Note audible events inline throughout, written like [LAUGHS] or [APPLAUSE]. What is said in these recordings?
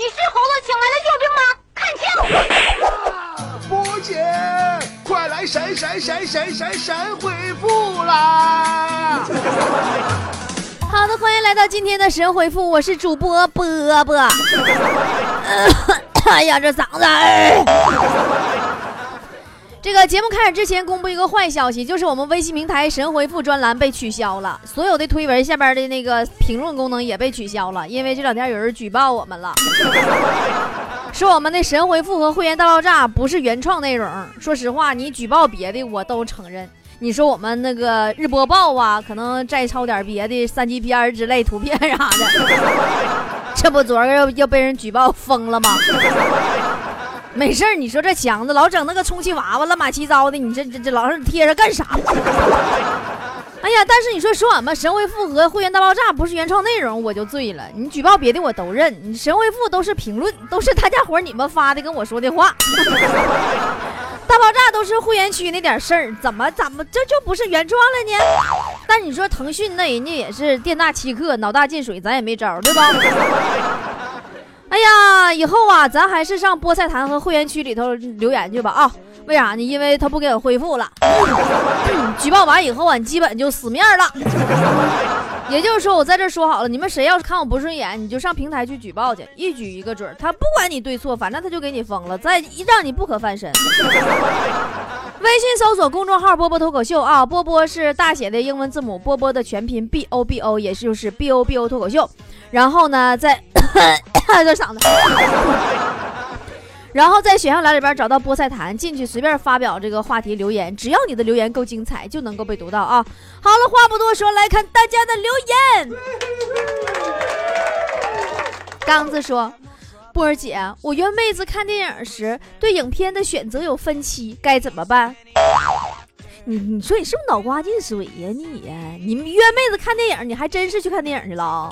你是猴子请来的救兵吗？看清！波姐，快来闪闪闪闪闪闪回复啦！好的，欢迎来到今天的神回复，我是主播波波。哎呀，这嗓子！这个节目开始之前，公布一个坏消息，就是我们微信平台神回复专栏被取消了，所有的推文下边的那个评论功能也被取消了，因为这两天有人举报我们了，[LAUGHS] 说我们的神回复和会员大爆炸不是原创内容。说实话，你举报别的我都承认，你说我们那个日播报啊，可能再抄点别的三级片之类图片啥的，[LAUGHS] 这不昨儿又又被人举报疯了吗？没事儿，你说这强子老整那个充气娃娃乱码七糟的，你这这这老是贴着干啥？[LAUGHS] 哎呀，但是你说说俺们神回复和会员大爆炸不是原创内容，我就醉了。你举报别的我都认，你神回复都是评论，都是大家伙你们发的跟我说的话。[LAUGHS] 大爆炸都是会员区那点事儿，怎么怎么这就不是原创了呢？但你说腾讯那人家也是店大欺客，脑大进水，咱也没招，对吧？哎呀，以后啊，咱还是上菠菜坛和会员区里头留言去吧啊！为啥呢？因为他不给我恢复了。举报完以后啊，基本就死面了。也就是说，我在这说好了，你们谁要是看我不顺眼，你就上平台去举报去，一举一个准。他不管你对错，反正他就给你封了，再让你不可翻身。微信搜索公众号“波波脱口秀”啊，波波是大写的英文字母，波波的全拼 B O B O，也就是 B O B O 脱口秀。然后呢，在。这嗓子，[LAUGHS] 然后在选项栏里边找到菠菜坛，进去随便发表这个话题留言，只要你的留言够精彩，就能够被读到啊！好了，话不多说，来看大家的留言。刚子说：“波儿姐，我约妹子看电影时对影片的选择有分歧，该怎么办？”你你说你是不是脑瓜进水呀你呀？你约妹子看电影，你还真是去看电影去了？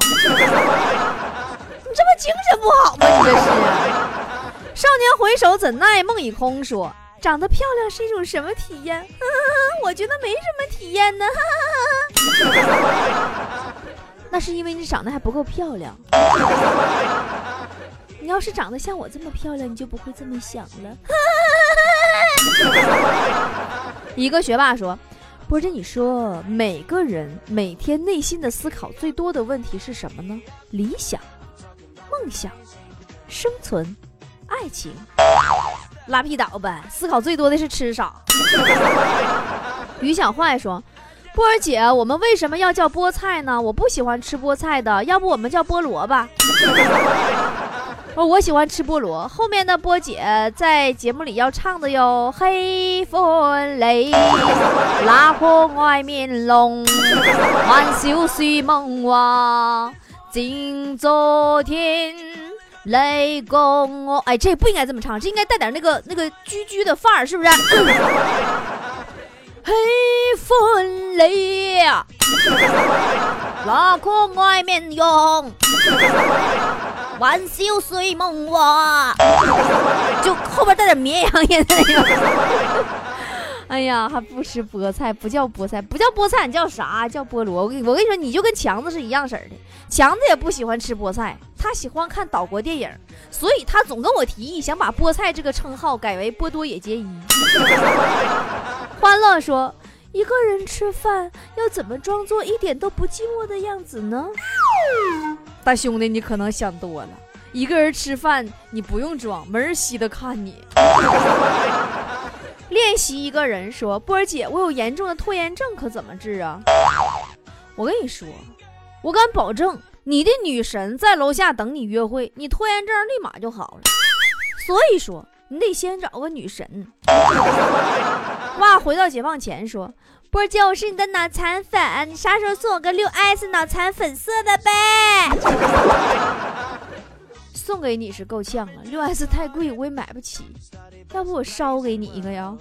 精神不好吗？你这是。少年回首怎奈梦已空。说长得漂亮是一种什么体验？[LAUGHS] 我觉得没什么体验呢。[LAUGHS] 那是因为你长得还不够漂亮。[LAUGHS] 你要是长得像我这么漂亮，你就不会这么想了。一个学霸说：“波姐，你说每个人每天内心的思考最多的问题是什么呢？理想。”梦想、生存、爱情，拉皮倒呗！思考最多的是吃啥。于小坏说：“波儿姐，我们为什么要叫菠菜呢？我不喜欢吃菠菜的，要不我们叫菠萝吧？”我我喜欢吃菠萝。后面的波姐在节目里要唱的哟：“黑风雷，拉破外面龙，欢笑睡梦话。”今昨天雷公哦，哎，这不应该这么唱，这应该带点那个那个居居的范儿，是不是？[COUGHS] 黑风雷呀，拉过外面用，晚笑睡梦话，就后边带点绵羊音的那种。[LAUGHS] 哎呀，还不吃菠菜，不叫菠菜，不叫菠菜，你叫啥？叫菠萝。我跟我跟你说，你就跟强子是一样式的。强子也不喜欢吃菠菜，他喜欢看岛国电影，所以他总跟我提议想把菠菜这个称号改为波多野结衣。[LAUGHS] 欢乐说，一个人吃饭要怎么装作一点都不寂寞的样子呢？[LAUGHS] 大兄弟，你可能想多了。一个人吃饭，你不用装，没人稀得看你。练习一个人说：“波儿姐，我有严重的拖延症，可怎么治啊？”我跟你说，我敢保证，你的女神在楼下等你约会，你拖延症立马就好了。所以说，你得先找个女神。哇，回到解放前说：“波儿姐，我是你的脑残粉，你啥时候送我个六 S 脑残粉色的呗？”送给你是够呛了，六 S 太贵，我也买不起。要不我烧给你一个呀？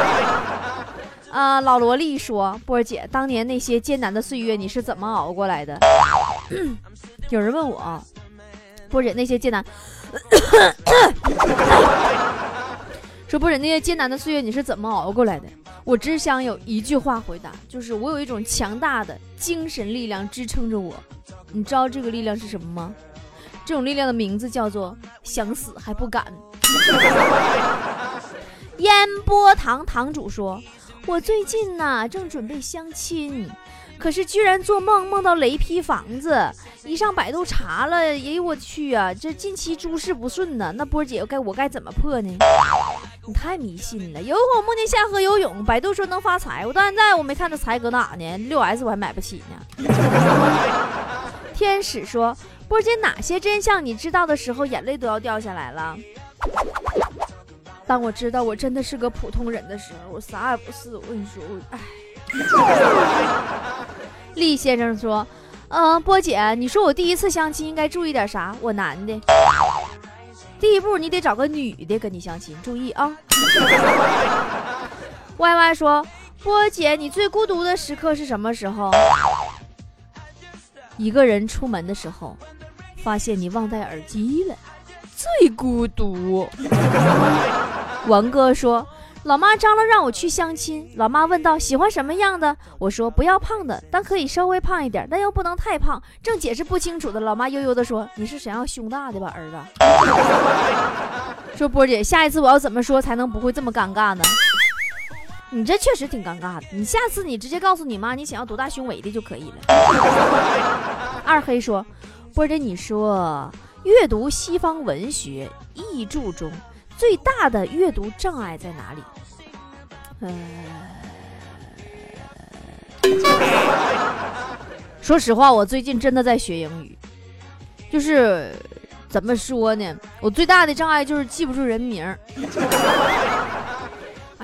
[LAUGHS] 啊，老萝莉说：“波儿姐，当年那些艰难的岁月，你是怎么熬过来的？” [CLEARS THROAT] 有人问我，波姐那些艰难，[COUGHS] 说波儿姐那些艰难的岁月你是怎么熬过来的？我只想有一句话回答，就是我有一种强大的精神力量支撑着我。你知道这个力量是什么吗？这种力量的名字叫做想死还不敢。[LAUGHS] 烟波堂堂主说：“我最近呢正准备相亲，可是居然做梦梦到雷劈房子，一上百度查了，哎呦我去啊，这近期诸事不顺呢。那波姐该我该怎么破呢？你太迷信了。有一回我梦见下河游泳，百度说能发财，我到现在我没看到财搁哪呢？六 S 我还买不起呢。[LAUGHS] 天使说：波姐哪些真相你知道的时候，眼泪都要掉下来了。”当我知道我真的是个普通人的时候，我啥也不是。我跟你说，我唉。[LAUGHS] 厉先生说：“嗯，波姐，你说我第一次相亲应该注意点啥？我男的，第一步你得找个女的跟你相亲，注意啊。[LAUGHS] ”Y Y 说：“波姐，你最孤独的时刻是什么时候？一个人出门的时候，发现你忘带耳机了，最孤独。”王哥说：“老妈张罗让我去相亲。老妈问道：喜欢什么样的？我说不要胖的，但可以稍微胖一点，但又不能太胖。正解释不清楚的，老妈悠悠的说：你是想要胸大的吧，儿子？[LAUGHS] 说波姐，下一次我要怎么说才能不会这么尴尬呢？你这确实挺尴尬的。你下次你直接告诉你妈你想要多大胸围的就可以了。二黑说：波姐，你说阅读西方文学译著中。”最大的阅读障碍在哪里？嗯说实话，我最近真的在学英语，就是怎么说呢？我最大的障碍就是记不住人名。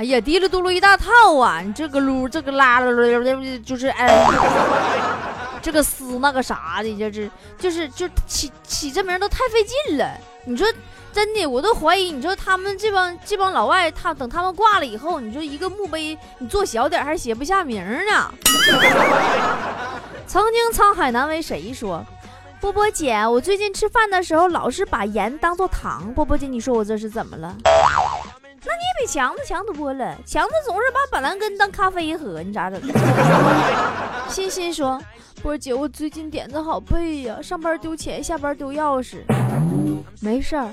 哎呀，嘀哩嘟噜一大套啊！你这个噜，这个啦啦啦，就是哎，这个丝那个啥的，就是就是就起起这名都太费劲了。你说。真的，我都怀疑。你说他们这帮这帮老外，他等他们挂了以后，你说一个墓碑你做小点还写不下名呢。[LAUGHS] 曾经沧海难为谁说，波波姐，我最近吃饭的时候老是把盐当做糖。波波姐，你说我这是怎么了？那你也比强子强多了。强子总是把板蓝根当咖啡喝，你咋整？[LAUGHS] 欣欣说，波姐，我最近点子好背呀，上班丢钱，下班丢钥匙。没事儿。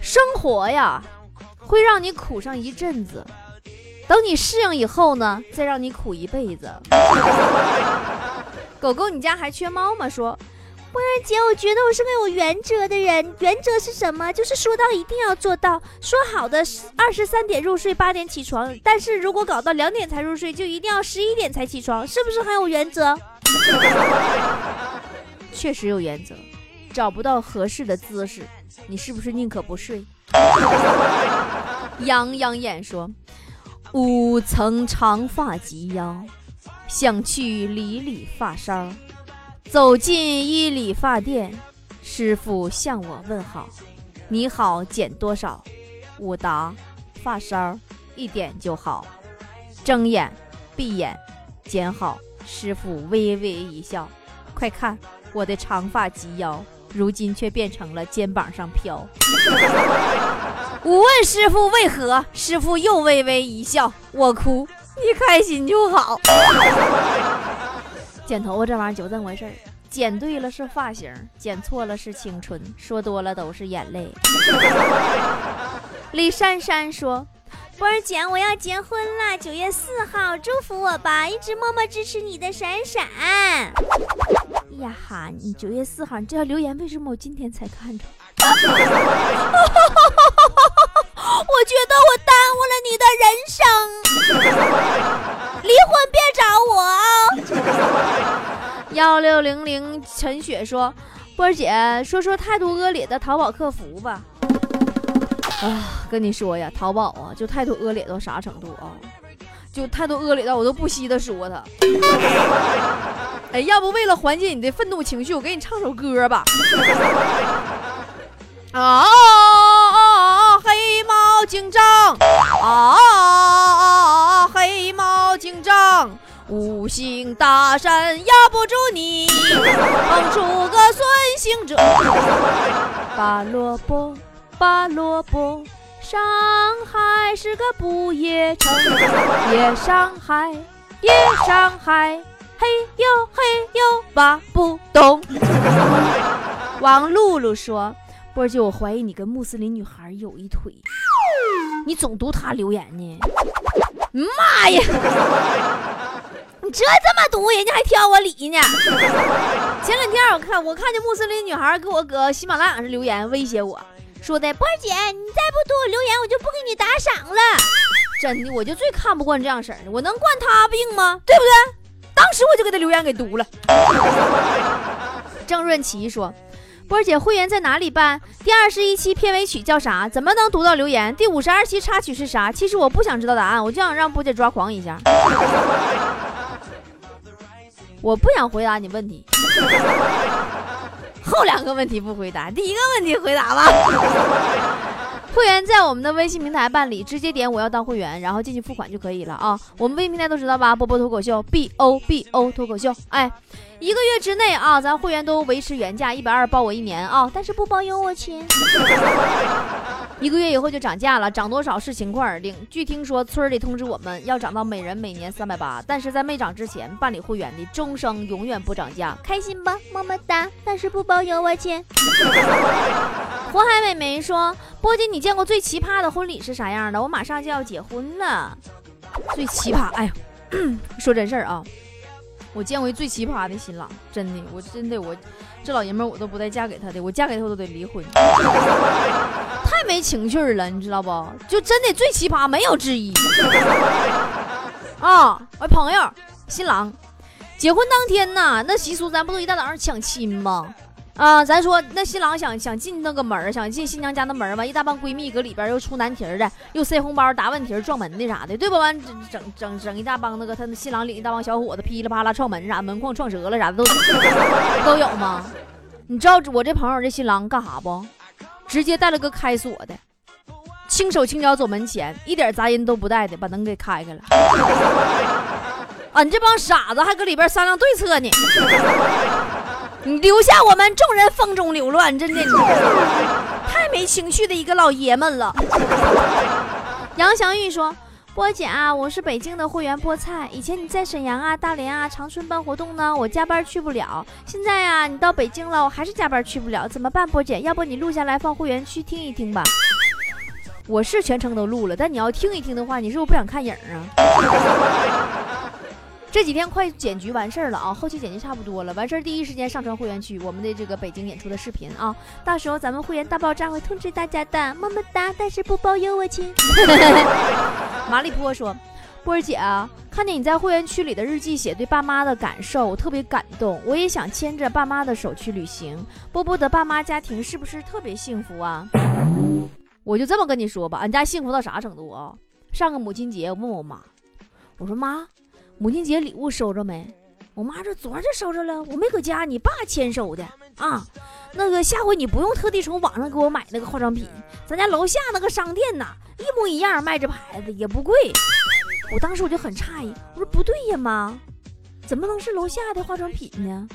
生活呀，会让你苦上一阵子，等你适应以后呢，再让你苦一辈子。[LAUGHS] 狗狗，你家还缺猫吗？说，波儿姐，我觉得我是个有原则的人。原则是什么？就是说到一定要做到。说好的二十三点入睡，八点起床，但是如果搞到两点才入睡，就一定要十一点才起床，是不是很有原则？[LAUGHS] 确实有原则。找不到合适的姿势，你是不是宁可不睡？[LAUGHS] 杨杨眼说：“五层长发及腰，想去理理发梢。走进一理发店，师傅向我问好：‘你好，剪多少？’我答：‘发梢一点就好。’睁眼闭眼剪好，师傅微微一笑：‘快看我的长发及腰。’”如今却变成了肩膀上飘。我问师傅为何，师傅又微微一笑。我哭，你开心就好。剪头发这玩意儿就这么回事儿，剪对了是发型，剪错了是青春，说多了都是眼泪。李珊珊说：“波儿姐，我要结婚了，九月四号，祝福我吧，一直默默支持你的闪闪。”呀哈！你九月四号，你这条留言为什么我今天才看着？[LAUGHS] 我觉得我耽误了你的人生，离婚别找我啊！[LAUGHS] 幺六零零陈雪说：“波儿姐，说说态度恶劣的淘宝客服吧。”啊，跟你说呀，淘宝啊，就态度恶劣到啥程度啊？就态度恶劣到我都不惜的说他。[LAUGHS] 哎，要不为了缓解你的愤怒情绪，我给你唱首歌吧。[LAUGHS] 啊！五行大山压不住你，蹦出个孙行者。拔萝卜，拔萝卜。上海是个不夜城，夜上海，夜上海，嘿呦嘿呦，拔不动。王露露说：“波姐，我怀疑你跟穆斯林女孩有一腿，你总读她留言呢。”妈呀！你这这么读，人家还挑我理呢。前两天我看我看见穆斯林女孩给我搁喜马拉雅上留言，威胁我说的：“波儿姐，你再不读我留言，我就不给你打赏了。”真的，我就最看不惯这样式的，我能惯他病吗？对不对？当时我就给他留言给读了。郑润琪说。波儿姐，会员在哪里办？第二十一期片尾曲叫啥？怎么能读到留言？第五十二期插曲是啥？其实我不想知道答案，我就想让波姐抓狂一下。我不想回答你问题，后两个问题不回答，第一个问题回答吧。会员在我们的微信平台办理，直接点我要当会员，然后进去付款就可以了啊。我们微信平台都知道吧？波波脱口秀，B O B O 脱口秀。哎，一个月之内啊，咱会员都维持原价一百二包我一年啊，但是不包邮，我亲。一个月以后就涨价了，涨多少视情况而定。据听说村里通知我们要涨到每人每年三百八，但是在没涨之前办理会员的终生永远不涨价，开心吧，么么哒。但是不包邮，我亲。火海美眉说：“波姐，你见过最奇葩的婚礼是啥样的？我马上就要结婚了，最奇葩。哎呀，[CLEARS THROAT] 说真事儿啊，我见过最奇葩的新郎，真的，我真的我这老爷们我都不带嫁给他的，我嫁给他我都得离婚，[LAUGHS] 太没情趣了，你知道不？就真的最奇葩，没有之一。啊，我朋友新郎结婚当天呐，那习俗咱不都一大早上抢亲吗？”啊，咱说那新郎想想进那个门儿，想进新娘家的门儿完一大帮闺蜜搁里边又出难题的，又塞红包、答问题、撞门的啥的，对不？完整整整一大帮那个他那新郎领一大帮小伙子噼里啪啦撞门啥，门框撞折了啥的都都有吗？你知道我这朋友这新郎干啥不？直接带了个开锁的，轻手轻脚走门前，一点杂音都不带的把门给开开了。[LAUGHS] 俺这帮傻子还搁里边商量对策呢。你留下我们众人风中流乱，真的你 [LAUGHS] 太没情趣的一个老爷们了。杨祥玉说：“波姐啊，我是北京的会员菠菜，以前你在沈阳啊、大连啊、长春办活动呢，我加班去不了。现在呀，你到北京了，我还是加班去不了，怎么办？波姐，要不你录下来放会员区听一听吧。我是全程都录了，但你要听一听的话，你是不是不想看影啊？”这几天快剪辑完事儿了啊，后期剪辑差不多了，完事儿第一时间上传会员区，我们的这个北京演出的视频啊，到时候咱们会员大爆炸会通知大家的，么么哒，但是不包邮，我亲。[LAUGHS] 马里波说，波儿姐啊，看见你在会员区里的日记写对爸妈的感受，我特别感动，我也想牵着爸妈的手去旅行。波波的爸妈家庭是不是特别幸福啊？我就这么跟你说吧，俺家幸福到啥程度啊？上个母亲节，我问我妈，我说妈。母亲节礼物收着没？我妈说昨儿就收着了，我没搁家，你爸签收的啊。那个下回你不用特地从网上给我买那个化妆品，咱家楼下那个商店呐，一模一样，卖这牌子也不贵。我当时我就很诧异，我说不对呀妈，怎么能是楼下的化妆品呢？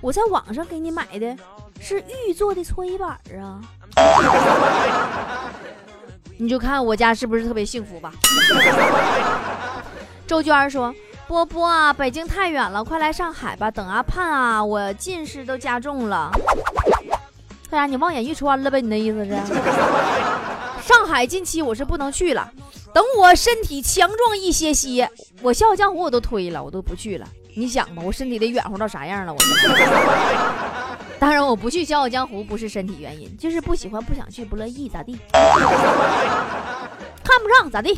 我在网上给你买的是玉做的搓衣板啊。[LAUGHS] 你就看我家是不是特别幸福吧？周娟说。波波啊，北京太远了，快来上海吧！等阿盼啊，我近视都加重了。干啥？你望眼欲穿了呗？你那意思是？[LAUGHS] 上海近期我是不能去了，等我身体强壮一些些，我笑傲江湖我都推了，我都不去了。你想吧，我身体得软乎到啥样了？我。[LAUGHS] 当然，我不去笑傲江湖不是身体原因，就是不喜欢、不想去、不乐意，咋地？[LAUGHS] 看不上咋地？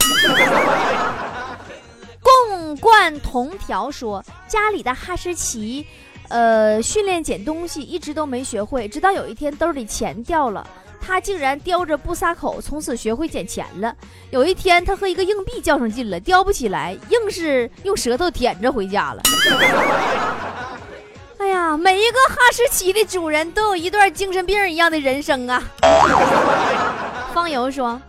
纵贯同条说，家里的哈士奇，呃，训练捡东西一直都没学会，直到有一天兜里钱掉了，他竟然叼着不撒口，从此学会捡钱了。有一天，他和一个硬币较上劲了，叼不起来，硬是用舌头舔着回家了。[LAUGHS] 哎呀，每一个哈士奇的主人都有一段精神病一样的人生啊！方游说。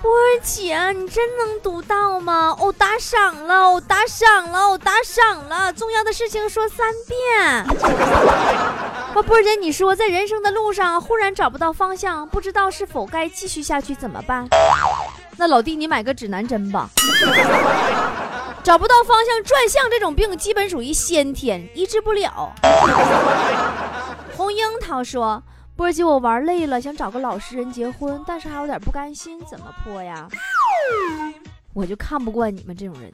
波儿姐，你真能读到吗？哦，打赏了，哦，打赏了，哦，打赏了。重要的事情说三遍。[LAUGHS] 波儿姐，你说在人生的路上忽然找不到方向，不知道是否该继续下去，怎么办？那老弟，你买个指南针吧。[LAUGHS] 找不到方向转向这种病，基本属于先天，医治不了。红樱桃说。波儿姐，我玩累了，想找个老实人结婚，但是还有点不甘心，怎么破呀？我就看不惯你们这种人，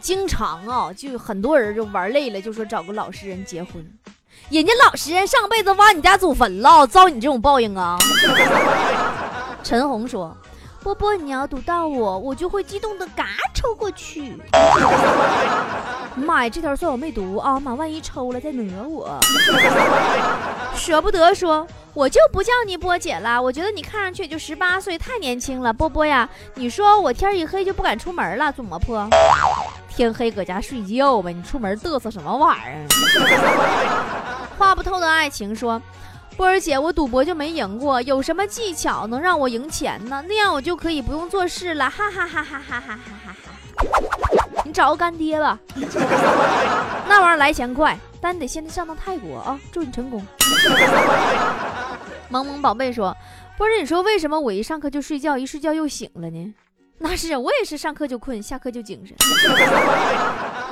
经常啊，就很多人就玩累了，就说找个老实人结婚。人家老实人上辈子挖你家祖坟了，遭你这种报应啊！[LAUGHS] 陈红说：“波波，你要读到我，我就会激动的嘎抽过去。[LAUGHS] ”妈呀，这条算我没读啊！妈，万一抽了再讹我。舍不得说，我就不叫你波姐了。我觉得你看上去也就十八岁，太年轻了。波波呀，你说我天一黑就不敢出门了，怎么破？天黑搁家睡觉呗，你出门嘚瑟什么玩意儿？[LAUGHS] 话不透的爱情说，波儿姐，我赌博就没赢过，有什么技巧能让我赢钱呢？那样我就可以不用做事了，哈哈哈哈哈哈哈哈哈！你找个干爹吧，[LAUGHS] 那玩意儿来钱快，但你得先上趟泰国啊！祝你成功。萌萌宝贝说：“波儿，你说为什么我一上课就睡觉，一睡觉又醒了呢？”那是我也是上课就困，下课就精神。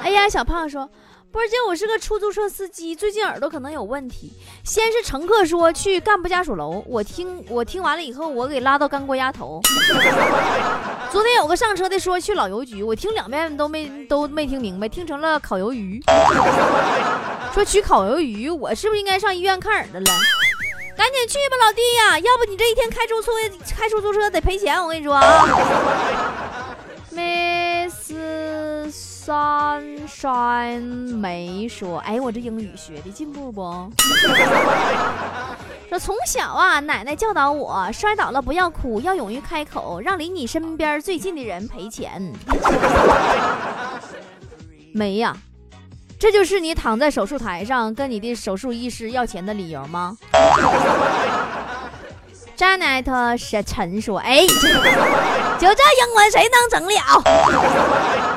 哎呀，小胖说。波姐，我是个出租车司机，最近耳朵可能有问题。先是乘客说去干部家属楼，我听我听完了以后，我给拉到干锅鸭头。[LAUGHS] 昨天有个上车的说去老邮局，我听两遍都没都没听明白，听成了烤鱿鱼。[LAUGHS] 说取烤鱿鱼，我是不是应该上医院看耳朵了？赶紧去吧，老弟呀，要不你这一天开出租开出租车得赔钱，我跟你说啊。Sunshine 没说，哎，我这英语学的进步不？[LAUGHS] 说从小啊，奶奶教导我，摔倒了不要哭，要勇于开口，让离你身边最近的人赔钱。[LAUGHS] 没呀，这就是你躺在手术台上跟你的手术医师要钱的理由吗？[LAUGHS] Janet 是陈说，哎，就这英文谁能整了？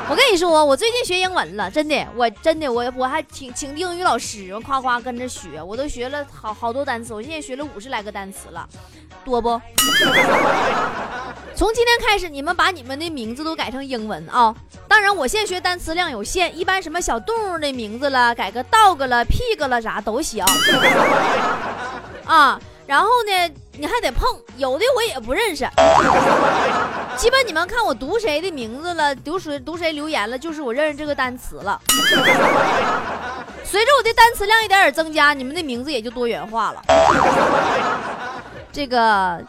我跟你说，我最近学英文了，真的，我真的，我我还请请英语老师，我夸夸跟着学，我都学了好好多单词，我现在学了五十来个单词了，多不？[LAUGHS] 从今天开始，你们把你们的名字都改成英文啊！当然，我现在学单词量有限，一般什么小动物的名字了，改个 dog 了、pig 了啥都行啊。然后呢，你还得碰，有的我也不认识。基本你们看我读谁的名字了，读谁读谁留言了，就是我认识这个单词了。随着我的单词量一点点增加，你们的名字也就多元化了。这个。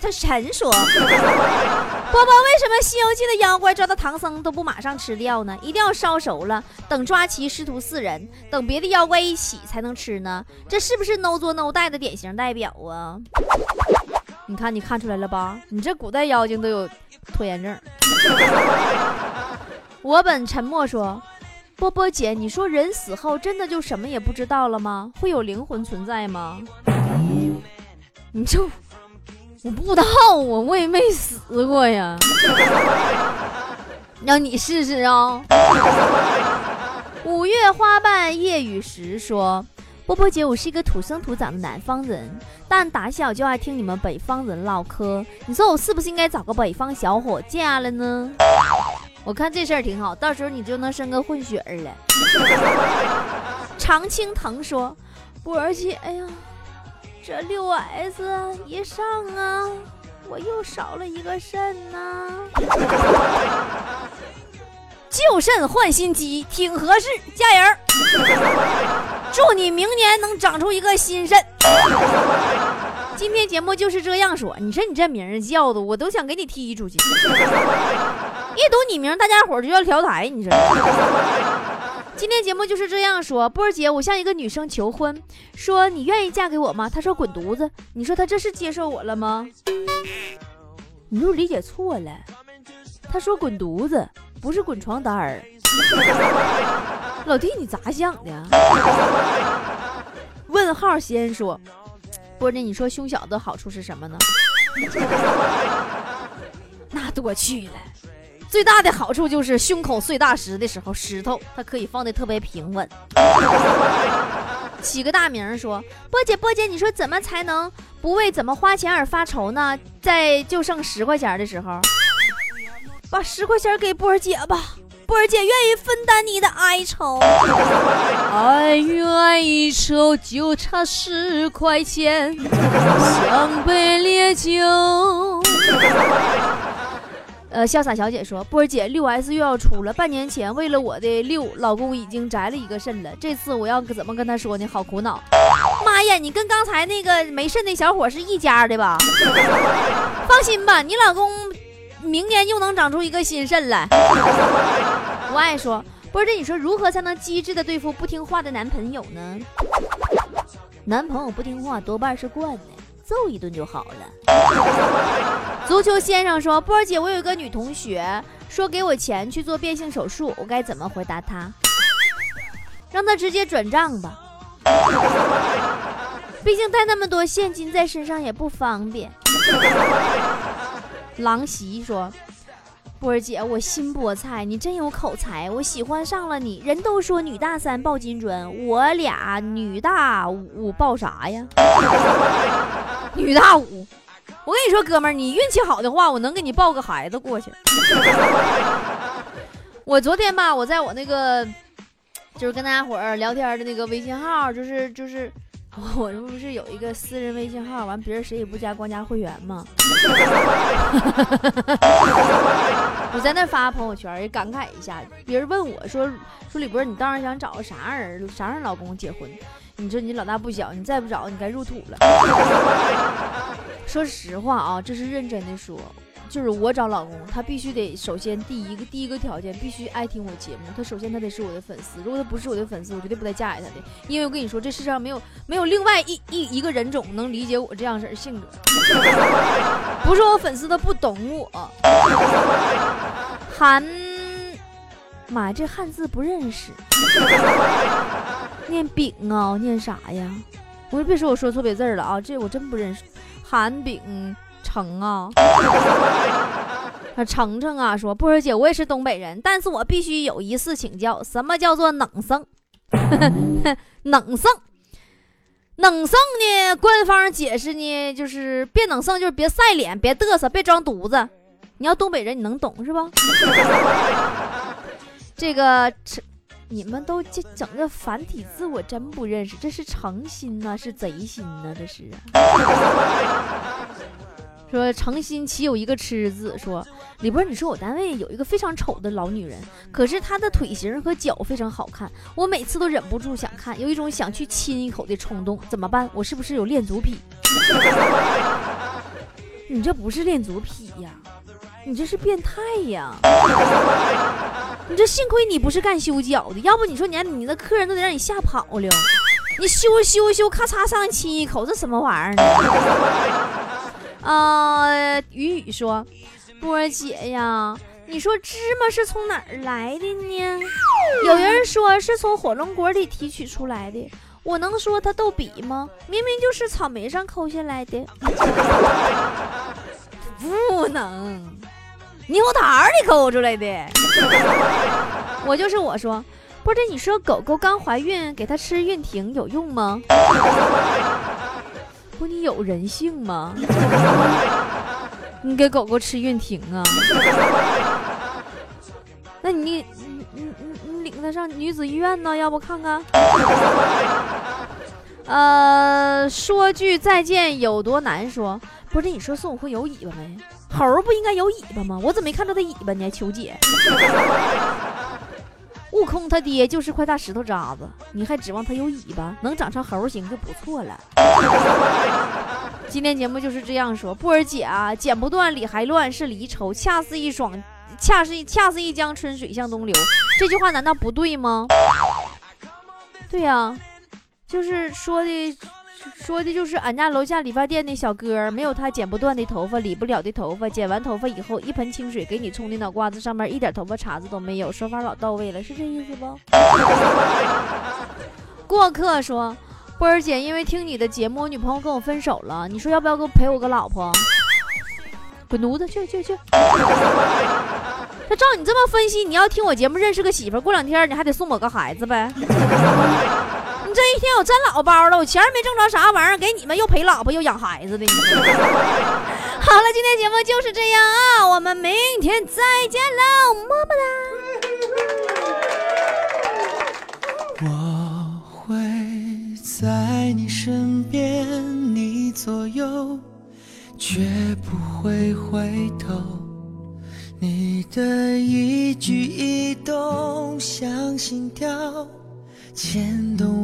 他陈说：“波波，为什么《西游记》的妖怪抓到唐僧都不马上吃掉呢？一定要烧熟了，等抓齐师徒四人，等别的妖怪一起才能吃呢？这是不是 no 作 no 带的典型代表啊？你看，你看出来了吧？你这古代妖精都有拖延症。[LAUGHS] ”我本沉默说：“波波姐，你说人死后真的就什么也不知道了吗？会有灵魂存在吗？你就。”我不知道啊，我也没死过呀。让你试试啊！五月花瓣夜雨时说：“波波姐，我是一个土生土长的南方人，但打小就爱听你们北方人唠嗑。你说我是不是应该找个北方小伙嫁了呢？我看这事儿挺好，到时候你就能生个混血儿了。”常青藤说：“波儿姐，哎呀。”这六 S 一上啊，我又少了一个肾呐！旧肾换新机，挺合适，加油！祝你明年能长出一个新肾。今天节目就是这样说，你说你这名儿叫的，我都想给你踢出去。一读你名，大家伙就要调台，你说。今天节目就是这样说，波儿姐，我向一个女生求婚，说你愿意嫁给我吗？她说滚犊子，你说她这是接受我了吗？你又理解错了，他说滚犊子不是滚床单儿。老弟，你咋想的？问号先说，波姐，你说胸小的好处是什么呢？[LAUGHS] 那多去了。最大的好处就是胸口碎大石的时候，石头它可以放的特别平稳。起个大名说，波姐波姐，你说怎么才能不为怎么花钱而发愁呢？在就剩十块钱的时候，把十块钱给波儿姐吧，波儿姐愿意分担你的哀愁。[LAUGHS] 爱与哀愁就差十块钱，香杯烈酒。呃，潇洒小姐说，波儿姐六 S 又要出了。半年前为了我的六，老公已经摘了一个肾了。这次我要怎么跟他说呢？好苦恼。妈呀，你跟刚才那个没肾的小伙是一家的吧？[LAUGHS] 放心吧，你老公明年又能长出一个新肾来。[LAUGHS] 我爱说，波姐，你说如何才能机智的对付不听话的男朋友呢？男朋友不听话多半是惯的。揍一顿就好了。[LAUGHS] 足球先生说：“波姐，我有一个女同学说给我钱去做变性手术，我该怎么回答她？让她直接转账吧，毕竟带那么多现金在身上也不方便。”狼媳说。波儿姐，我新菠菜，你真有口才，我喜欢上了你。人都说女大三抱金砖，我俩女大五抱啥呀？[LAUGHS] 女大五，我跟你说，哥们儿，你运气好的话，我能给你抱个孩子过去。[LAUGHS] 我昨天吧，我在我那个就是跟大家伙儿聊天的那个微信号，就是就是。[LAUGHS] 我这不是有一个私人微信号，完别人谁也不加，光加会员吗？[LAUGHS] 我在那发朋友圈也感慨一下，别人问我说说李博，你当时想找个啥样人啥样老公结婚？你说你老大不小，你再不找你该入土了。[LAUGHS] 说实话啊，这是认真的说。就是我找老公，他必须得首先第一个第一个条件必须爱听我节目，他首先他得是我的粉丝。如果他不是我的粉丝，我绝对不带嫁给他的。因为我跟你说，这世上没有没有另外一一一个人种能理解我这样式儿性格。不是我粉丝，他不懂我。韩，妈呀，这汉字不认识，念饼啊，念啥呀？我别说我说错别字了啊，这我真不认识。韩饼。成啊，啊程程啊，说波儿姐，我也是东北人，但是我必须有一事请教，什么叫做冷生？[LAUGHS] 冷生，冷生呢？官方解释呢，就是别冷生，就是别晒脸，别嘚瑟，别装犊子。你要东北人，你能懂是吧？这个你们都这整个繁体字，我真不认识，这是诚心呢，是贼心呢？这是。说诚心岂有一个痴字？说李波，你说我单位有一个非常丑的老女人，可是她的腿型和脚非常好看，我每次都忍不住想看，有一种想去亲一口的冲动，怎么办？我是不是有恋足癖？[LAUGHS] 你这不是恋足癖呀，你这是变态呀！[LAUGHS] 你这幸亏你不是干修脚的，要不你说你你那客人都得让你吓跑了，你修修修，咔嚓上亲一口，这什么玩意儿呢？啊，雨雨说：“波儿姐呀，你说芝麻是从哪儿来的呢？[LAUGHS] 有人说是从火龙果里提取出来的，我能说它逗比吗？明明就是草莓上抠下来的。[LAUGHS] 不能，猕猴桃里抠出来的。我就是我说，波儿姐，你说狗狗刚怀孕给它吃孕婷有用吗？”不，你有人性吗？[LAUGHS] 你给狗狗吃孕婷啊？那你你你你你领它上女子医院呢？要不看看？呃，说句再见有多难说？不是，你说孙悟空有尾巴没？猴不应该有尾巴吗？我怎么没看到它尾巴呢？求解。悟空他爹就是块大石头渣子，你还指望他有尾巴，能长成猴形就不错了。今天节目就是这样说，波儿姐啊，剪不断理还乱是离愁，恰似一爽，恰是恰似一江春水向东流。这句话难道不对吗？对呀，就是说的。说的就是俺家楼下理发店的小哥，没有他剪不断的头发，理不了的头发。剪完头发以后，一盆清水给你冲的脑瓜子上面一点头发茬子都没有，说法老到位了，是这意思不？[LAUGHS] 过客说，波儿姐，因为听你的节目，我女朋友跟我分手了，你说要不要给我陪我个老婆？滚犊子，去去去！[LAUGHS] 他照你这么分析，你要听我节目认识个媳妇，过两天你还得送我个孩子呗。这一天我真老包了我钱没挣着啥玩意儿给你们又陪老婆又养孩子的。[LAUGHS] 好了今天节目就是这样啊我们明天再见喽么么哒。我会在你身边你左右绝不会回头。你的一举一动像心跳牵动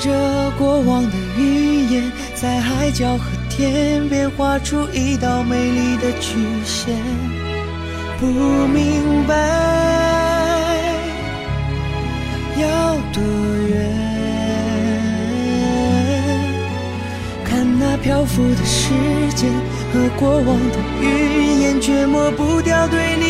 着过往的云烟，在海角和天边画出一道美丽的曲线，不明白。要多远？看那漂浮的时间和过往的云烟，却抹不掉对你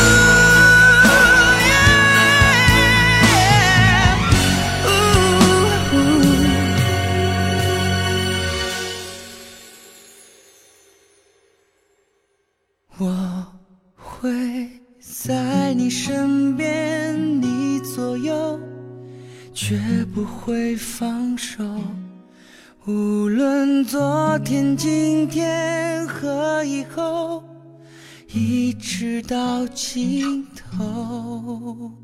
不会放手。无论昨天、今天和以后，一直到尽头。